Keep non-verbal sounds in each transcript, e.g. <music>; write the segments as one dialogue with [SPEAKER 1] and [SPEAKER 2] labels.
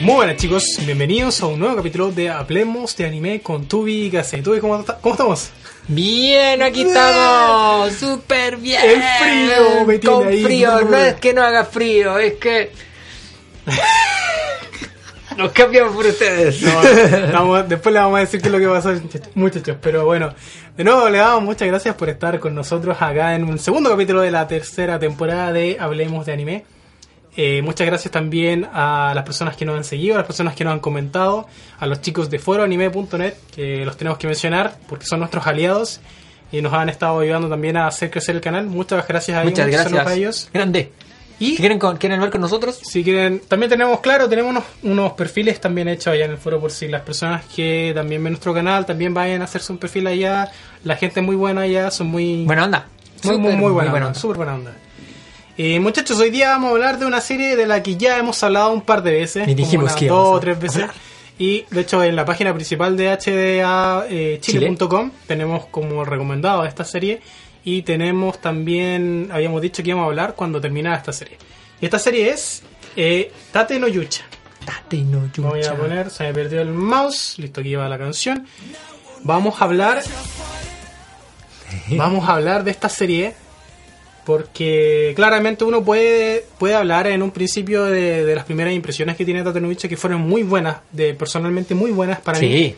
[SPEAKER 1] Muy buenas chicos, bienvenidos a un nuevo capítulo de Hablemos de Anime con Tubi y Gase. Tubi, ¿cómo, ta- cómo estamos?
[SPEAKER 2] Bien, aquí estamos, súper bien.
[SPEAKER 1] El frío me tiene
[SPEAKER 2] Con
[SPEAKER 1] ahí.
[SPEAKER 2] frío, no es que no haga frío, es que <laughs> nos cambiamos por ustedes.
[SPEAKER 1] No, estamos- después le vamos a decir qué es lo que pasó, muchachos. Pero bueno, de nuevo le damos muchas gracias por estar con nosotros acá en un segundo capítulo de la tercera temporada de Hablemos de Anime. Eh, muchas gracias también a las personas que nos han seguido, a las personas que nos han comentado, a los chicos de foroanime.net, que los tenemos que mencionar porque son nuestros aliados y nos han estado ayudando también a hacer crecer el canal. Muchas gracias a ellos.
[SPEAKER 2] Muchas gracias.
[SPEAKER 1] a ellos.
[SPEAKER 2] Grande.
[SPEAKER 1] Y
[SPEAKER 2] ¿Quieren, con- ¿Quieren ver con nosotros?
[SPEAKER 1] si quieren, también tenemos, claro, tenemos unos, unos perfiles también hechos allá en el foro por si las personas que también ven nuestro canal también vayan a hacerse un perfil allá. La gente es muy buena allá, son muy...
[SPEAKER 2] Buena onda.
[SPEAKER 1] Muy, muy, muy buena,
[SPEAKER 2] buena
[SPEAKER 1] onda,
[SPEAKER 2] onda.
[SPEAKER 1] súper buena onda. Eh, muchachos, hoy día vamos a hablar de una serie de la que ya hemos hablado un par de veces.
[SPEAKER 2] Y dijimos que
[SPEAKER 1] dos o tres veces. Y de hecho en la página principal de hdachile.com tenemos como recomendado esta serie. Y tenemos también, habíamos dicho que íbamos a hablar cuando terminara esta serie. Y esta serie es eh, Tate no Yucha.
[SPEAKER 2] Tate no
[SPEAKER 1] Voy a
[SPEAKER 2] yucha.
[SPEAKER 1] poner, se me perdió el mouse, listo, aquí va la canción. Vamos a hablar. <laughs> Vamos a hablar de esta serie. Porque claramente uno puede, puede hablar en un principio de, de las primeras impresiones que tiene Tatenoviche, que fueron muy buenas, de personalmente muy buenas para mí.
[SPEAKER 2] Sí.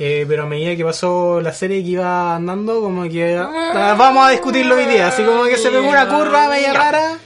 [SPEAKER 1] Eh, pero a medida que pasó la serie que iba andando, como que ah, vamos a discutirlo hoy día. Así como que se pegó una curva media rara,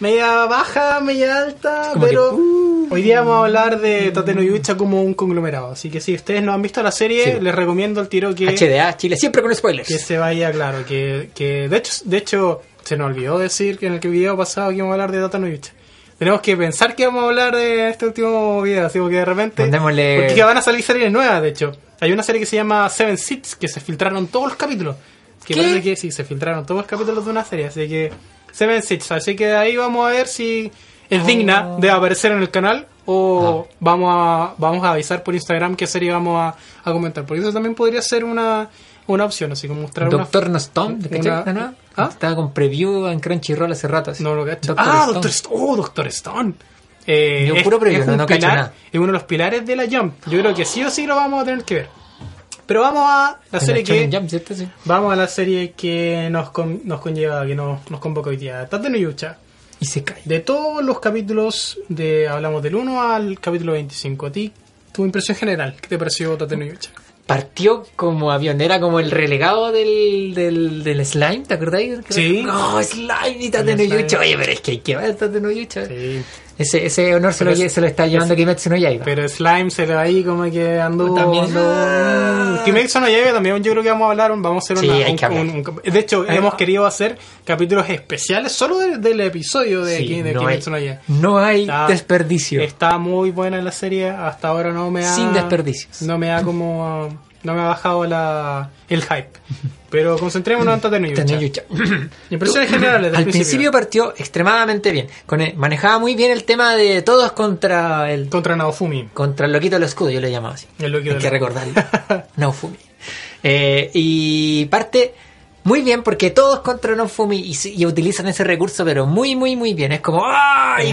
[SPEAKER 1] media baja, media alta,
[SPEAKER 2] Como
[SPEAKER 1] pero
[SPEAKER 2] que, uh.
[SPEAKER 1] hoy día vamos a hablar de Tateno Yucha como un conglomerado. Así que si ustedes no han visto la serie,
[SPEAKER 2] Sí.
[SPEAKER 1] les recomiendo el tiro que,
[SPEAKER 2] HDA, Chile, siempre con spoilers.
[SPEAKER 1] que se vaya claro. Que, que de hecho, de hecho, se nos olvidó decir que en el que video pasado que íbamos a hablar de Tateno Yucha. Tenemos que pensar que vamos a hablar de este último video, así que de repente.
[SPEAKER 2] Mandémosle-
[SPEAKER 1] Porque que van a salir series nuevas, de hecho. Hay una serie que se llama Seven Seats, que se filtraron todos los capítulos. Que
[SPEAKER 2] ¿Qué?
[SPEAKER 1] parece que sí, se filtraron todos los capítulos de una serie. Así que Seven Seats. Así que ahí vamos a ver si es digna de aparecer en el canal o vamos a vamos a avisar por Instagram qué serie vamos a, a comentar. Porque eso también podría ser una, una opción, así como mostrar
[SPEAKER 2] Doctor
[SPEAKER 1] una...
[SPEAKER 2] Stone, ¿te
[SPEAKER 1] una-. ¿Ah?
[SPEAKER 2] Estaba con preview en Crunchyroll hace rato. así.
[SPEAKER 1] No lo cacho.
[SPEAKER 2] Doctor
[SPEAKER 1] ah,
[SPEAKER 2] Stone.
[SPEAKER 1] Doctor Stone. Oh, Doctor Stone. Eh,
[SPEAKER 2] Yo
[SPEAKER 1] es,
[SPEAKER 2] puro preview,
[SPEAKER 1] es
[SPEAKER 2] no-
[SPEAKER 1] un
[SPEAKER 2] no cacho
[SPEAKER 1] pilar-
[SPEAKER 2] nada.
[SPEAKER 1] es uno de los pilares de la Jump. Yo creo que sí o sí lo vamos a tener que ver. Pero vamos a la
[SPEAKER 2] En
[SPEAKER 1] serie que
[SPEAKER 2] Jump, ¿cierto? Sí.
[SPEAKER 1] vamos a la serie que nos con- nos conlleva, que nos, nos convoca hoy día. Tate no Yucha.
[SPEAKER 2] Y se cae.
[SPEAKER 1] De todos los capítulos de hablamos del 1 al capítulo 25. A ti tu impresión general, ¿qué te pareció Tate no Yucha?
[SPEAKER 2] Partió como avión, era como el relegado del, del, del slime, ¿te acordáis?
[SPEAKER 1] Sí.
[SPEAKER 2] No, slime y Tate
[SPEAKER 1] El
[SPEAKER 2] no
[SPEAKER 1] slime.
[SPEAKER 2] Yucha. Oye, pero es que hay que ver Tate no Yucha.
[SPEAKER 1] Sí.
[SPEAKER 2] Ese, ese honor se lo,
[SPEAKER 1] es-
[SPEAKER 2] se lo está llevando
[SPEAKER 1] es-
[SPEAKER 2] Kimetsu no Yaiba.
[SPEAKER 1] Pero Slime se le va ahí como que anduvo.
[SPEAKER 2] También-
[SPEAKER 1] anduvo- Kimetsu no Yaiba también yo creo que vamos a hablar, vamos a hacer
[SPEAKER 2] Sí,
[SPEAKER 1] una,
[SPEAKER 2] hay
[SPEAKER 1] un- De hecho, hemos querido hacer capítulos especiales solo de- del episodio de,
[SPEAKER 2] Sí,
[SPEAKER 1] Ki- de
[SPEAKER 2] no, hay,
[SPEAKER 1] Kimetsu no Yaiba.
[SPEAKER 2] no hay
[SPEAKER 1] Está-
[SPEAKER 2] desperdicio.
[SPEAKER 1] Está muy buena la serie, hasta ahora no me ha...
[SPEAKER 2] Sin desperdicios.
[SPEAKER 1] No me ha como... No me ha bajado la, el hype. Pero concentrémonos en Tate no
[SPEAKER 2] Tate no
[SPEAKER 1] Yucha.
[SPEAKER 2] Yucha.
[SPEAKER 1] Impresiones generales del
[SPEAKER 2] Al principio partió extremadamente bien. Con el- manejaba muy bien el tema de todos contra el
[SPEAKER 1] Contra Naofumi.
[SPEAKER 2] contra el loquito del escudo, yo le llamaba así.
[SPEAKER 1] El loquito
[SPEAKER 2] Hay
[SPEAKER 1] del
[SPEAKER 2] que recordarlo. <laughs> Naofumi. Eh, y parte muy bien porque todos contra Naofumi y, y utilizan ese recurso, pero muy, muy, muy bien. Es como ¡ah! Y
[SPEAKER 1] Ay,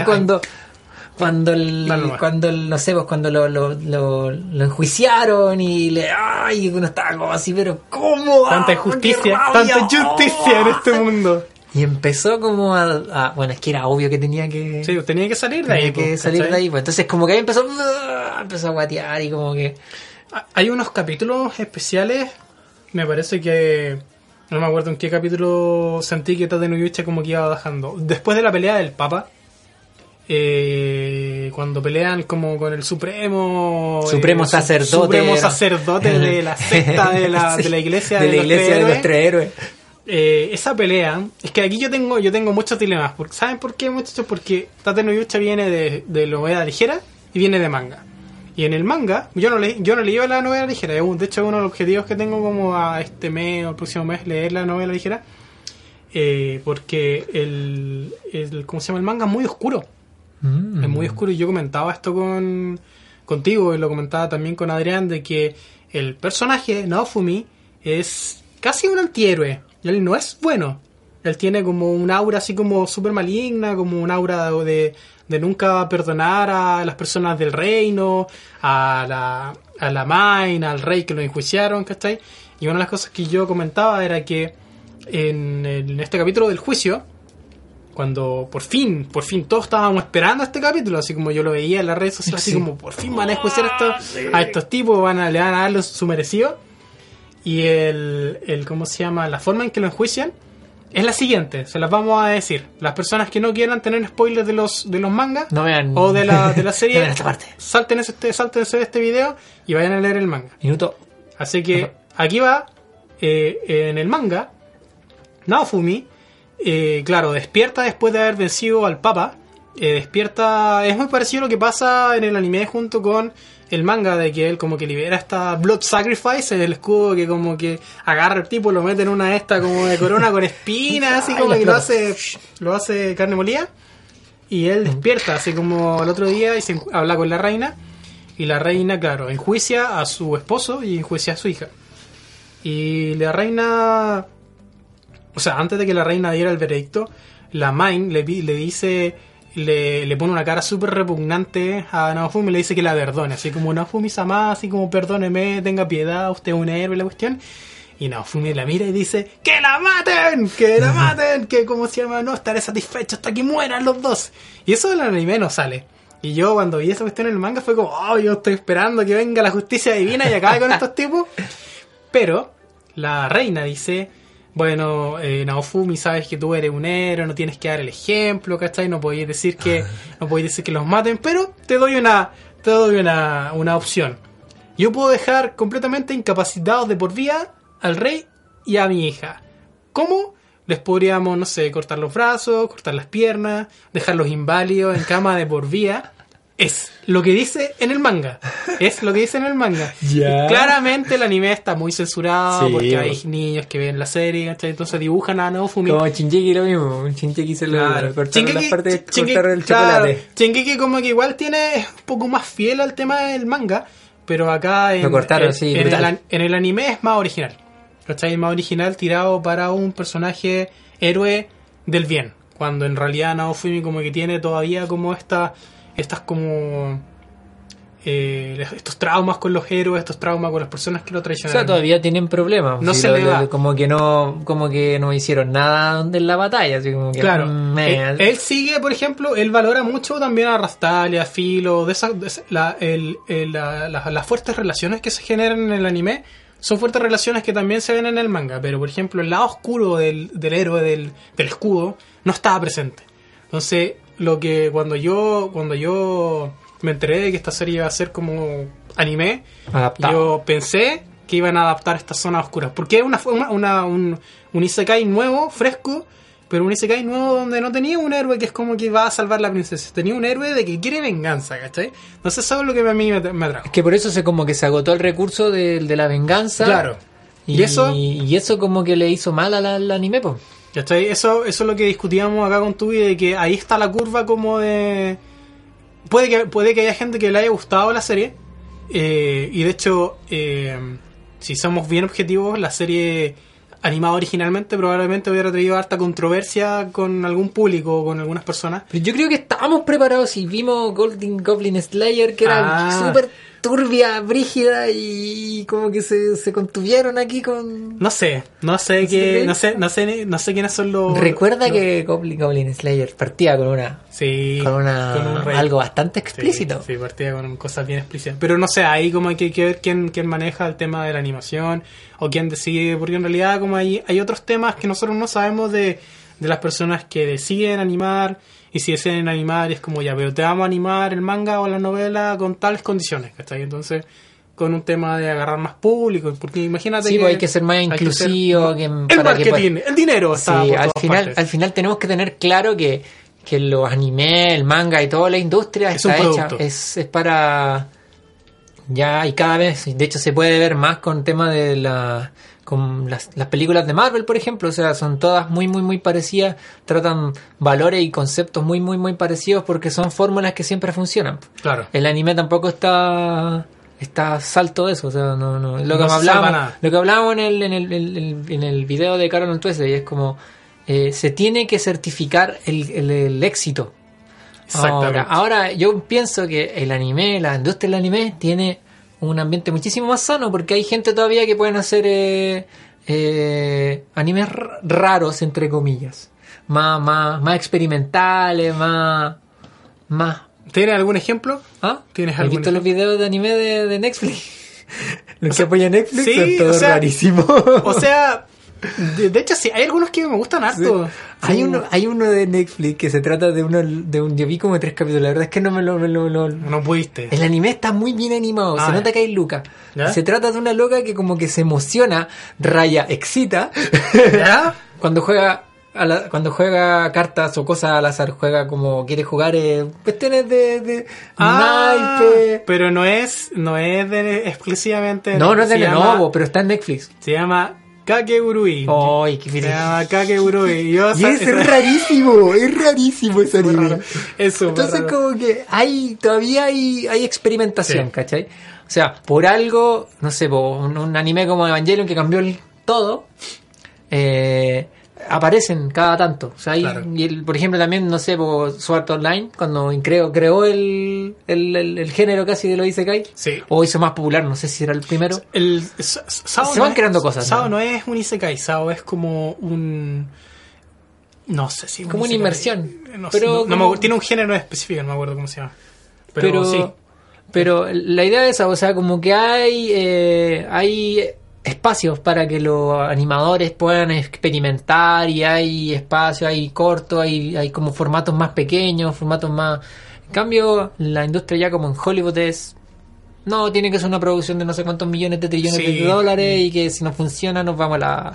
[SPEAKER 2] cuando el,
[SPEAKER 1] Dale
[SPEAKER 2] cuando el- no sé, pues cuando lo, lo, lo, lo enjuiciaron y le ay, uno estaba como así, pero ¿cómo?
[SPEAKER 1] Tanta
[SPEAKER 2] ¡Ah,
[SPEAKER 1] injusticia, tanta injusticia en este mundo. <laughs>
[SPEAKER 2] Y empezó como a, a- bueno, es que era obvio que tenía que
[SPEAKER 1] Sí, tenía que salir de
[SPEAKER 2] tenía
[SPEAKER 1] ahí.
[SPEAKER 2] que
[SPEAKER 1] pues,
[SPEAKER 2] salir
[SPEAKER 1] ¿cachai?
[SPEAKER 2] de ahí, pues entonces como que ahí empezó ¡ah! <laughs> empezó a guatear y como que
[SPEAKER 1] Hay unos capítulos especiales, me parece que... No me acuerdo en qué capítulo sentí que Tate como que iba bajando. Después de la pelea del Papa, eh, cuando pelean como con el supremo
[SPEAKER 2] Supremo
[SPEAKER 1] eh,
[SPEAKER 2] sacerdote.
[SPEAKER 1] supremo sacerdote de la secta de la, <laughs> de la iglesia
[SPEAKER 2] de la iglesia de
[SPEAKER 1] héroes.
[SPEAKER 2] los tres héroes.
[SPEAKER 1] Eh, esa pelea, es que aquí yo tengo yo tengo muchos dilemas. Porque, ¿Saben por qué, muchachos? Porque Tate no Yucha viene de, de novela ligera y viene de manga. Y en el manga, yo no, le, yo no leí la novela ligera. De hecho, uno de los objetivos que tengo como a este mes o el próximo mes, leer la novela ligera. eh, porque el, el, ¿cómo se llama? El manga es muy oscuro.
[SPEAKER 2] Mm.
[SPEAKER 1] Es muy oscuro y yo comentaba esto con contigo y lo comentaba también con Adrián de que el personaje Naofumi es casi un antihéroe. Y él no es bueno. Él tiene como un aura así como súper maligna, como un aura de, de nunca perdonar a las personas del reino, a la, a la Main, al rey que lo enjuiciaron, ¿cachai? Y una de las cosas que yo comentaba era que en, en este capítulo del juicio, cuando por fin, por fin todos estábamos esperando este capítulo, así como yo lo veía en las redes sociales, así
[SPEAKER 2] Sí.
[SPEAKER 1] como por fin van a enjuiciar a estos, a estos tipos, van a, le van a dar su merecido. Y el, el, ¿cómo se llama? La forma en que lo enjuician es la siguiente, se las vamos a decir. Las personas que no quieran tener spoilers de los, de los mangas
[SPEAKER 2] No vean.
[SPEAKER 1] o de la, de la <laughs>
[SPEAKER 2] No
[SPEAKER 1] serie,
[SPEAKER 2] vean esta parte.
[SPEAKER 1] salten este, sáltense este video y vayan a leer el manga.
[SPEAKER 2] Minuto.
[SPEAKER 1] Así que aquí va, eh, en el manga, Naofumi, eh, claro, despierta después de haber vencido al Papa. eh, despierta, es muy parecido a lo que pasa en el anime junto con el manga, de que él como que libera esta Blood Sacrifice, el escudo que como que agarra al tipo, lo mete en una de esta como de corona con espinas, así <laughs> como que lo hace, lo hace carne molida. Y él despierta, así como el otro día, y se habla con la reina. Y la reina, claro, enjuicia a su esposo y enjuicia a su hija. Y la reina. O sea, antes de que la reina diera el veredicto, la Main le, le dice. Le, le pone una cara súper repugnante a Naofumi y le dice que la perdone. Así como Naofumi-sama, así como perdóneme, tenga piedad, usted es un héroe, la cuestión. Y Naofumi la mira y dice: ¡Que la maten! ¡Que la maten! Que como se llama, no estaré satisfecho hasta que mueran los dos. Y eso en el anime no sale. Y yo cuando vi esa cuestión en el manga fue como, oh, yo estoy esperando que venga la justicia divina y acabe con estos tipos. <laughs> Pero la reina dice, bueno, eh, Naofumi, sabes que tú eres un héroe, no tienes que dar el ejemplo, ¿cachai? No podéis decir que, no podéis decir que los maten, pero te doy una, te doy una, una opción. Yo puedo dejar completamente incapacitados de por vida al rey y a mi hija. ¿Cómo? Les podríamos, no sé, cortar los brazos, cortar las piernas, dejarlos inválidos en cama de por vida. Es lo que dice en el manga. Es lo que dice en el manga. <laughs> Claramente el anime está muy censurado
[SPEAKER 2] Sí,
[SPEAKER 1] porque hay niños que ven la serie, ¿cachai? entonces dibujan a Naofumi.
[SPEAKER 2] Como Shinjeki lo mismo. Shinjeki se lo
[SPEAKER 1] Claro.
[SPEAKER 2] cortaron las
[SPEAKER 1] Shingeki-
[SPEAKER 2] partes,
[SPEAKER 1] Shingeki-
[SPEAKER 2] el
[SPEAKER 1] claro,
[SPEAKER 2] chocolate.
[SPEAKER 1] Shingeki como que igual tiene es un poco más fiel al tema del manga, pero acá en,
[SPEAKER 2] Lo cortaron,
[SPEAKER 1] en-
[SPEAKER 2] sí,
[SPEAKER 1] el, en el anime es más original. ¿Cachai? Es más original tirado para un personaje héroe del bien. Cuando en realidad Naofumi como que tiene todavía como esta, estas como eh, estos traumas con los héroes, estos traumas con las personas que lo
[SPEAKER 2] O
[SPEAKER 1] traicionaron.
[SPEAKER 2] sea, todavía tienen problemas.
[SPEAKER 1] No
[SPEAKER 2] Sí,
[SPEAKER 1] se
[SPEAKER 2] lo-
[SPEAKER 1] le va.
[SPEAKER 2] Como que no, como que no hicieron nada en la batalla, así como que.
[SPEAKER 1] Claro.
[SPEAKER 2] mm,
[SPEAKER 1] Él,
[SPEAKER 2] eh,
[SPEAKER 1] él sigue, por ejemplo, él valora mucho también a Rastalia, a Filo, de esa, de esa- la- el- el- la- la- las fuertes relaciones que se generan en el anime son fuertes relaciones que también se ven en el manga, pero por ejemplo el lado oscuro del, del héroe, del, del escudo, no estaba presente. Entonces, lo que cuando yo, cuando yo me enteré de que esta serie iba a ser como anime,
[SPEAKER 2] Adaptado.
[SPEAKER 1] yo pensé que iban a adaptar estas zonas oscuras. Porque es una, una, una- un, un Isekai nuevo, fresco, pero un Isekai nuevo donde no tenía un héroe que es como que va a salvar a la princesa. Tenía un héroe de que quiere venganza, ¿cachai? Entonces eso es lo que a mí me, me atrajo.
[SPEAKER 2] Es que por eso se como que se agotó el recurso de, de la venganza.
[SPEAKER 1] Claro.
[SPEAKER 2] Y,
[SPEAKER 1] Y eso-
[SPEAKER 2] y eso como que le hizo mal al, al anime, pues.
[SPEAKER 1] ¿Cachai? Eso, eso es lo que discutíamos acá con Tubi, de que ahí está la curva como de... Puede que, puede que haya gente que le haya gustado la serie, eh, y de hecho, eh, si somos bien objetivos, la serie animada originalmente probablemente hubiera traído harta controversia con algún público o con algunas personas.
[SPEAKER 2] Pero yo creo que estábamos preparados y vimos Golden Goblin Slayer, que era
[SPEAKER 1] Ah.
[SPEAKER 2] súper turbia, brígida y como que se, se contuvieron aquí con...
[SPEAKER 1] No sé, no sé
[SPEAKER 2] ¿Sí
[SPEAKER 1] qué, no sé, no sé, no sé quiénes son los...
[SPEAKER 2] Recuerda
[SPEAKER 1] los-
[SPEAKER 2] que Goblin, Goblin Slayer partía con una...
[SPEAKER 1] sí,
[SPEAKER 2] Con una
[SPEAKER 1] con un rey.
[SPEAKER 2] algo bastante
[SPEAKER 1] Sí,
[SPEAKER 2] explícito.
[SPEAKER 1] Sí, partía con cosas bien explícitas. Pero no sé, ahí como hay que, que ver quién, quién maneja el tema de la animación o quién decide, porque en realidad como hay, hay otros temas que nosotros no sabemos de, de las personas que deciden animar y si deciden animar es como ya, pero te vamos a animar el manga o la novela con tales condiciones, ¿cachai? Entonces, con un tema de agarrar más público, porque imagínate
[SPEAKER 2] Sí,
[SPEAKER 1] que
[SPEAKER 2] pues hay que ser más
[SPEAKER 1] que
[SPEAKER 2] inclusivo.
[SPEAKER 1] ser-
[SPEAKER 2] que-
[SPEAKER 1] el
[SPEAKER 2] para que
[SPEAKER 1] marketing, el dinero está
[SPEAKER 2] Sí, al final,
[SPEAKER 1] partes.
[SPEAKER 2] al final tenemos que tener claro que, que los animes, el manga y toda la industria
[SPEAKER 1] Es
[SPEAKER 2] está hecha, es, es para ya y cada vez, de hecho se puede ver más con tema de la con las, las películas de Marvel, por ejemplo, o sea, son todas muy muy muy parecidas, tratan valores y conceptos muy muy muy parecidos porque son fórmulas que siempre funcionan.
[SPEAKER 1] Claro.
[SPEAKER 2] El anime tampoco está está salto de eso, o sea, no, no, lo que
[SPEAKER 1] No
[SPEAKER 2] hablábamos, lo que hablábamos en el, en el, en el, en el video de Carol Tuese, y es como eh, se tiene que certificar el, el, éxito. Ahora, ahora yo pienso que el anime, la industria del anime tiene un ambiente muchísimo más sano porque hay gente todavía que pueden hacer eh, eh, animes raros entre comillas, más más más experimentales, más más
[SPEAKER 1] ¿Tienes algún ejemplo?
[SPEAKER 2] ¿Ah?
[SPEAKER 1] ¿Tienes
[SPEAKER 2] ¿Has
[SPEAKER 1] algún
[SPEAKER 2] visto los videos de anime de, de Netflix? <laughs> Los que apoyan Netflix
[SPEAKER 1] sí,
[SPEAKER 2] son todos
[SPEAKER 1] o sea,
[SPEAKER 2] rarísimos.
[SPEAKER 1] O sea, de, de hecho sí, hay algunos que me gustan harto.
[SPEAKER 2] Hay
[SPEAKER 1] Sí.
[SPEAKER 2] uno, hay uno de Netflix que se trata de uno, de un, yo vi como tres capítulos, la verdad es que no me lo, me lo- lo-
[SPEAKER 1] No pudiste.
[SPEAKER 2] el anime está muy bien animado,
[SPEAKER 1] Ah,
[SPEAKER 2] se nota que hay Luca.
[SPEAKER 1] ¿Ya?
[SPEAKER 2] Se trata de una loca que como que se emociona, raya, excita,
[SPEAKER 1] ¿Ya? <laughs>
[SPEAKER 2] cuando juega a la- cuando juega cartas o cosas al azar, juega como quiere jugar eh, cuestiones de, de
[SPEAKER 1] Ah,
[SPEAKER 2] naipe.
[SPEAKER 1] pero no es, no es de, exclusivamente.
[SPEAKER 2] No, no es de nuevo, pero está en Netflix.
[SPEAKER 1] Se llama Kakeurui.
[SPEAKER 2] Ay, qué
[SPEAKER 1] Se llama Kakeurui. Yo,
[SPEAKER 2] Y es rarísimo, es rarísimo ese anime.
[SPEAKER 1] raro. Es
[SPEAKER 2] Entonces
[SPEAKER 1] raro.
[SPEAKER 2] como que hay, todavía hay, hay experimentación,
[SPEAKER 1] Sí.
[SPEAKER 2] ¿cachai? O sea, por algo, no sé, po, un, un anime como Evangelion que cambió el todo, eh, aparecen cada tanto. O sea, hay-
[SPEAKER 1] Claro.
[SPEAKER 2] y el- por ejemplo también, no sé, po, Sword Art Online, cuando creó, creó el, el, el- el género casi de lo Isekai,
[SPEAKER 1] Sí.
[SPEAKER 2] o hizo más popular, no sé si era el primero.
[SPEAKER 1] El, Sa- Sao
[SPEAKER 2] Se
[SPEAKER 1] no
[SPEAKER 2] van
[SPEAKER 1] es-
[SPEAKER 2] creando cosas,
[SPEAKER 1] Sao
[SPEAKER 2] ¿no?
[SPEAKER 1] ¿no? es un Isekai, Sao es como un. No sé si.
[SPEAKER 2] Como una inmersión.
[SPEAKER 1] No, sé,
[SPEAKER 2] Pero
[SPEAKER 1] no- no me
[SPEAKER 2] como-
[SPEAKER 1] acuerdo, tiene un género específico, no me acuerdo cómo se llama. Pero,
[SPEAKER 2] pero
[SPEAKER 1] sí.
[SPEAKER 2] pero la idea es esa o sea como que hay eh, hay espacios para que los animadores puedan experimentar y hay espacios hay cortos hay hay como formatos más pequeños formatos más en cambio la industria ya como en Hollywood es no tiene que ser una producción de no sé cuántos millones de trillones
[SPEAKER 1] Sí.
[SPEAKER 2] de dólares y que si no funciona nos vamos a la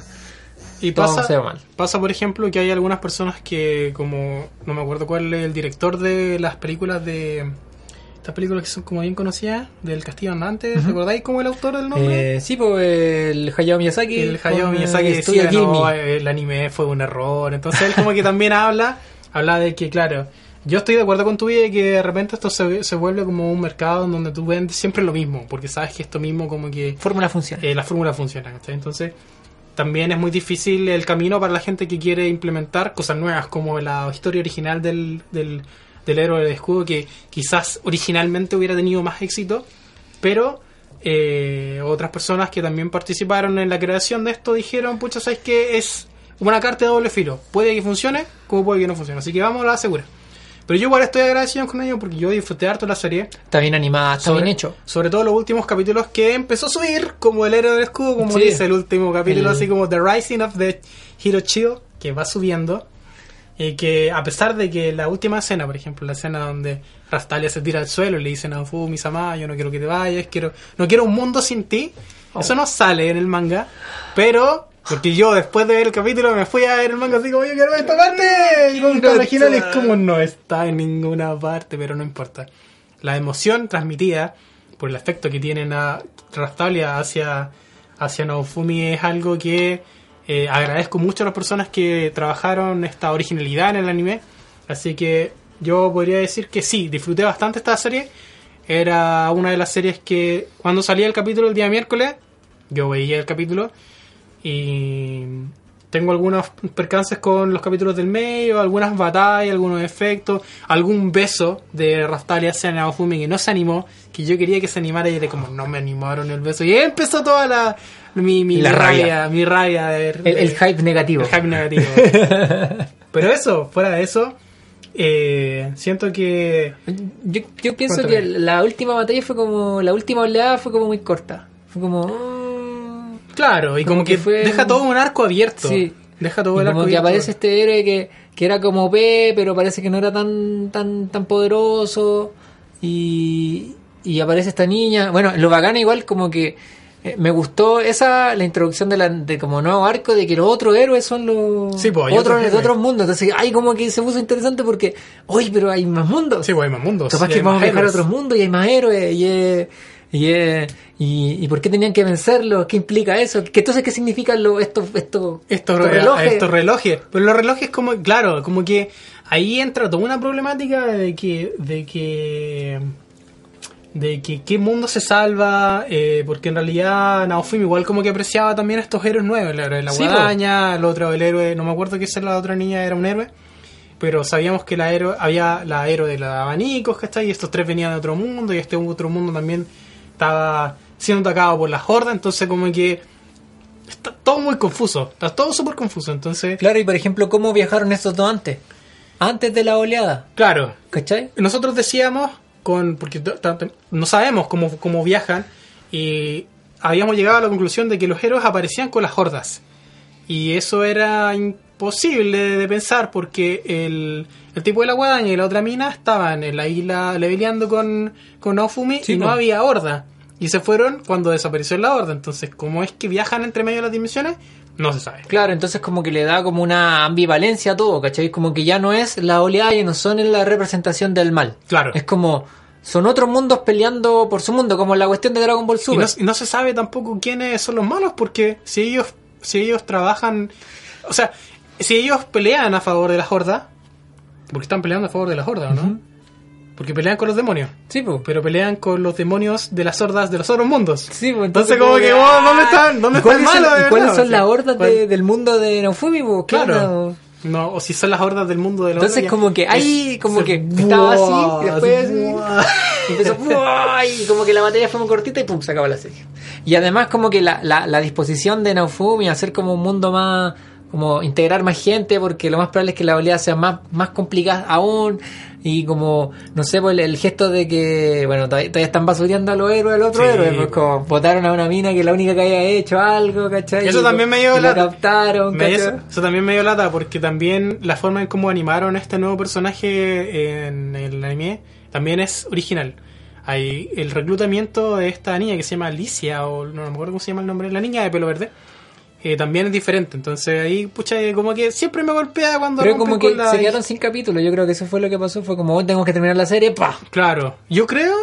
[SPEAKER 1] Y
[SPEAKER 2] todo
[SPEAKER 1] pasa,
[SPEAKER 2] mal.
[SPEAKER 1] pasa, por ejemplo, que hay algunas personas que, como no me acuerdo cuál es el director de las películas de. Estas películas que son como bien conocidas, del Castillo Andante, ¿recordáis cómo el autor del nombre?
[SPEAKER 2] eh, sí pues el Hayao Miyazaki
[SPEAKER 1] el Hayao Miyazaki
[SPEAKER 2] Studio
[SPEAKER 1] decía, no, el anime fue un error. Entonces él como que también habla, habla de que, claro, yo estoy de acuerdo con tu vida de que de repente esto se, se vuelve como un mercado en donde tú vendes siempre lo mismo, porque sabes que esto mismo como que
[SPEAKER 2] fórmula funciona
[SPEAKER 1] eh, la fórmula funciona. ¿cachai? Entonces también es muy difícil el camino para la gente que quiere implementar cosas nuevas, como la historia original del, del, del héroe del escudo, que quizás originalmente hubiera tenido más éxito, pero eh, otras personas que también participaron en la creación de esto dijeron, pucha, ¿sabes que Es una carta de doble filo. Puede que funcione, como puede que no funcione. Así que vamos a la segura. Pero yo igual estoy agradecido con ellos porque yo disfruté harto la serie.
[SPEAKER 2] está bien animada está bien hecho
[SPEAKER 1] Sobre todo los últimos capítulos que empezó a subir, como el héroe del escudo, como
[SPEAKER 2] Sí.
[SPEAKER 1] dice el último capítulo,
[SPEAKER 2] El-
[SPEAKER 1] así como The Rising of the Hero Chill, que va subiendo. Y que a pesar de que la última escena, por ejemplo, la escena donde Rastalia se tira al suelo y le dice a Fu, Misama, yo no quiero que te vayas, quiero, no quiero un mundo sin ti.
[SPEAKER 2] Oh.
[SPEAKER 1] Eso no sale en el manga, pero porque yo después de ver el capítulo me fui a ver el manga así como yo quiero ver esta parte. Y con
[SPEAKER 2] No
[SPEAKER 1] original es como no está en ninguna parte, pero no importa. La emoción transmitida por el efecto que tienen a Rastalia hacia, hacia Naofumi es algo que eh, agradezco mucho a las personas que trabajaron esta originalidad en el anime. Así que yo podría decir que sí, disfruté bastante esta serie. Era una de las series que cuando salía el capítulo el día miércoles, yo veía el capítulo y tengo algunos percances con los capítulos del medio, algunas batallas, algunos efectos, algún beso de Rastalia hacia Naofumi que no se animó, que yo quería que se animara y era como no me animaron el beso. Y empezó toda la mi, mi,
[SPEAKER 2] La
[SPEAKER 1] mi
[SPEAKER 2] rabia.
[SPEAKER 1] mi rabia de ver-
[SPEAKER 2] el, hype negativo
[SPEAKER 1] el hype negativo. <laughs> Pero eso, fuera de eso, eh, siento que
[SPEAKER 2] Yo, yo pienso
[SPEAKER 1] Cuéntame.
[SPEAKER 2] que la última batalla fue como. La última oleada fue como muy corta. Fue como. mm,
[SPEAKER 1] Claro, y como,
[SPEAKER 2] Como
[SPEAKER 1] que,
[SPEAKER 2] que fue
[SPEAKER 1] deja
[SPEAKER 2] un-
[SPEAKER 1] todo un arco abierto.
[SPEAKER 2] Sí.
[SPEAKER 1] Deja todo
[SPEAKER 2] Y
[SPEAKER 1] el
[SPEAKER 2] como
[SPEAKER 1] arco
[SPEAKER 2] que
[SPEAKER 1] iris
[SPEAKER 2] aparece este héroe que, que era como P, pero parece que no era tan tan tan poderoso. Y, y aparece esta niña. Bueno, lo bacán igual como que eh, me gustó esa la introducción de la de como nuevo arco de que los otros héroes son los
[SPEAKER 1] Sí, pues, hay
[SPEAKER 2] otros de otros mundos. Entonces, ay, como que se puso interesante porque, oye, pero hay más mundos.
[SPEAKER 1] Sí, pues hay más mundos.
[SPEAKER 2] Capaz que
[SPEAKER 1] hay
[SPEAKER 2] vamos a viajar a otros mundos y hay más héroes y, eh, y, eh, y, y por qué tenían que vencerlos, qué implica eso, ¿Qué, entonces qué significan lo, estos, estos,
[SPEAKER 1] estos,
[SPEAKER 2] estos
[SPEAKER 1] re-
[SPEAKER 2] relojes.
[SPEAKER 1] estos relojes. Pero los relojes como, claro, como que ahí entra toda una problemática de que, de que, de que qué mundo se salva, eh, porque en realidad Naofim igual como que apreciaba también a estos héroes nuevos, el héroe de la
[SPEAKER 2] Sí, po.
[SPEAKER 1] guadaña, el otro, el héroe, no me acuerdo que la otra niña era un héroe. Pero sabíamos que la héroe, había la héroe de los abanicos, ¿cachai? Y estos tres venían de otro mundo, y este otro mundo también estaba siendo atacado por las hordas, entonces como que está todo muy confuso, está todo súper confuso, entonces,
[SPEAKER 2] Claro, y por ejemplo, ¿cómo viajaron estos dos antes? Antes de la oleada,
[SPEAKER 1] claro,
[SPEAKER 2] ¿cachai?
[SPEAKER 1] nosotros decíamos, con porque no sabemos cómo, cómo viajan, y habíamos llegado a la conclusión de que los héroes aparecían con las hordas, y eso era imposible de pensar porque el, el tipo de la guadaña y la otra mina estaban en la isla leveleando con, con Ofumi
[SPEAKER 2] Sí,
[SPEAKER 1] y no
[SPEAKER 2] po.
[SPEAKER 1] había horda. Y se fueron cuando desapareció la horda. Entonces, ¿cómo es que viajan entre medio de las dimensiones? No se sabe.
[SPEAKER 2] Claro, entonces como que le da como una ambivalencia a todo, ¿cachai? Como que ya no es la oleada, ya no son en la representación del mal.
[SPEAKER 1] Claro.
[SPEAKER 2] Es como, son otros mundos peleando por su mundo, como la cuestión de Dragon Ball
[SPEAKER 1] Y
[SPEAKER 2] Super.
[SPEAKER 1] no, y no se sabe tampoco quiénes son los malos, porque si ellos, si ellos trabajan, o sea, si ellos pelean a favor de la horda, porque están peleando a favor de la horda, ¿o ¿no? Porque pelean con los demonios,
[SPEAKER 2] Sí, pues.
[SPEAKER 1] pero pelean con los demonios de las hordas de los otros mundos.
[SPEAKER 2] Sí, pues,
[SPEAKER 1] Entonces, como que, wow, ¿dónde están? ¿Dónde
[SPEAKER 2] ¿Y
[SPEAKER 1] está el
[SPEAKER 2] cuáles son- las hordas
[SPEAKER 1] ¿Cuál-
[SPEAKER 2] de- del mundo de Naofumi? pues?
[SPEAKER 1] Claro. No, o si son las hordas del mundo de la
[SPEAKER 2] Entonces como que ahí, como
[SPEAKER 1] se-
[SPEAKER 2] que estaba así, y después y <laughs> empezó, ¡buah! y como que la batalla fue muy cortita y pum, se acabó la serie. Y además como que la, la, la disposición de Naofumi a hacer como un mundo más, como integrar más gente, porque lo más probable es que la oleada sea más, más complicada aún, y como, no sé, pues el, el gesto de que, bueno, todavía, todavía están basureando a los héroes, al otro
[SPEAKER 1] Sí.
[SPEAKER 2] héroe, pues como votaron a una mina que la única que había hecho algo, ¿cachai?
[SPEAKER 1] Eso también me dio lata.
[SPEAKER 2] captaron,
[SPEAKER 1] eso, eso también me dio lata porque también la forma en cómo animaron a este nuevo personaje en el anime también es original. Hay el reclutamiento de esta niña que se llama Alicia o no me acuerdo cómo se llama el nombre, la niña de pelo verde. Eh, también es diferente, entonces ahí, pucha, eh, como que siempre me golpea cuando
[SPEAKER 2] Pero como que
[SPEAKER 1] la-
[SPEAKER 2] se quedaron sin capítulos, yo creo que eso fue lo que pasó, fue como hoy tenemos que terminar la serie, pa.
[SPEAKER 1] Claro, yo creo,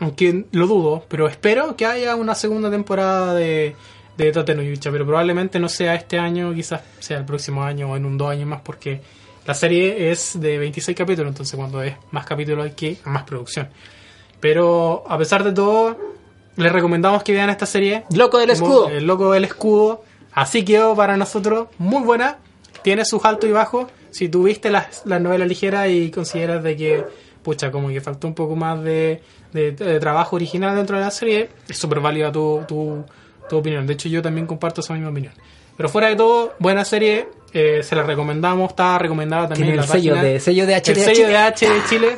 [SPEAKER 1] aunque lo dudo, pero espero que haya una segunda temporada de, de Tate no Yucha, pero probablemente no sea este año, quizás sea el próximo año o en un dos años más, porque la serie es de 26 capítulos, entonces cuando es más capítulos hay que más producción. Pero a pesar de todo, les recomendamos que vean esta serie.
[SPEAKER 2] Loco del escudo.
[SPEAKER 1] El loco del escudo. Así quedó para nosotros. Muy buena. Tiene sus altos y bajos. Si tú viste las, las novelas ligeras y consideras de que, pucha, como que faltó un poco más de, de- de trabajo original dentro de la serie, es súper válida tu, tu, tu opinión. De hecho, yo también comparto esa misma opinión. Pero fuera de todo, buena serie. Eh, se la recomendamos. Está recomendada también en
[SPEAKER 2] el
[SPEAKER 1] la
[SPEAKER 2] sello
[SPEAKER 1] página.
[SPEAKER 2] de, sello de H
[SPEAKER 1] El
[SPEAKER 2] de
[SPEAKER 1] sello de H de Chile.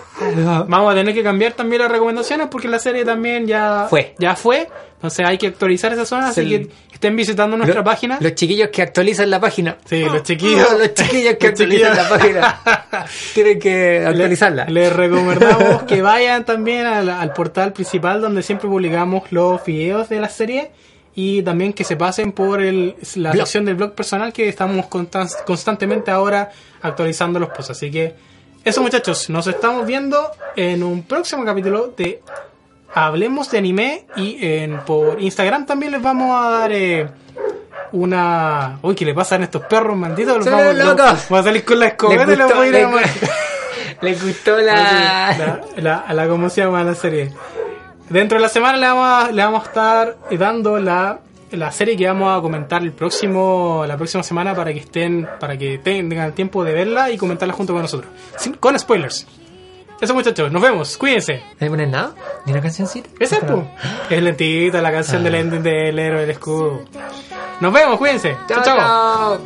[SPEAKER 1] Vamos a tener que cambiar también las recomendaciones porque la serie también ya
[SPEAKER 2] Fue.
[SPEAKER 1] Ya fue. Entonces hay que actualizar esa zona. Así que estén visitando nuestra
[SPEAKER 2] Lo-
[SPEAKER 1] página.
[SPEAKER 2] Los chiquillos que actualizan la página.
[SPEAKER 1] Sí, los chiquillos. <laughs>
[SPEAKER 2] los chiquillos que
[SPEAKER 1] Los chiquillos.
[SPEAKER 2] actualizan la página. <laughs> Tienen que actualizarla.
[SPEAKER 1] Le- Les recomendamos que vayan también al, al portal principal donde siempre publicamos los videos de la serie y también que se pasen por el, la
[SPEAKER 2] Blog.
[SPEAKER 1] sección del blog personal que estamos constan- constantemente ahora actualizando los posts. Así que eso muchachos, nos estamos viendo en un próximo capítulo de Hablemos de Anime y en, por Instagram también les vamos a dar... eh, una. Uy, ¿qué le pasan a estos perros malditos? Los vamos, los- vamos a salir con la escopeta y los voy a ir a.
[SPEAKER 2] Les gustó la... <laughs>
[SPEAKER 1] la, la, la- ¿cómo se llama la serie? Dentro de la semana le vamos a, le vamos a estar dando la, la serie que vamos a comentar el próximo la próxima semana para que estén para que tengan tiempo de verla y comentarla junto con nosotros. Sin- con spoilers. Eso muchachos, nos vemos, cuídense.
[SPEAKER 2] ¿No le pones nada? ¿Ni una cancioncita?
[SPEAKER 1] Es, pu. es lentita la canción del ending del héroe del escudo. Nos vemos, cuídense. chao. chao.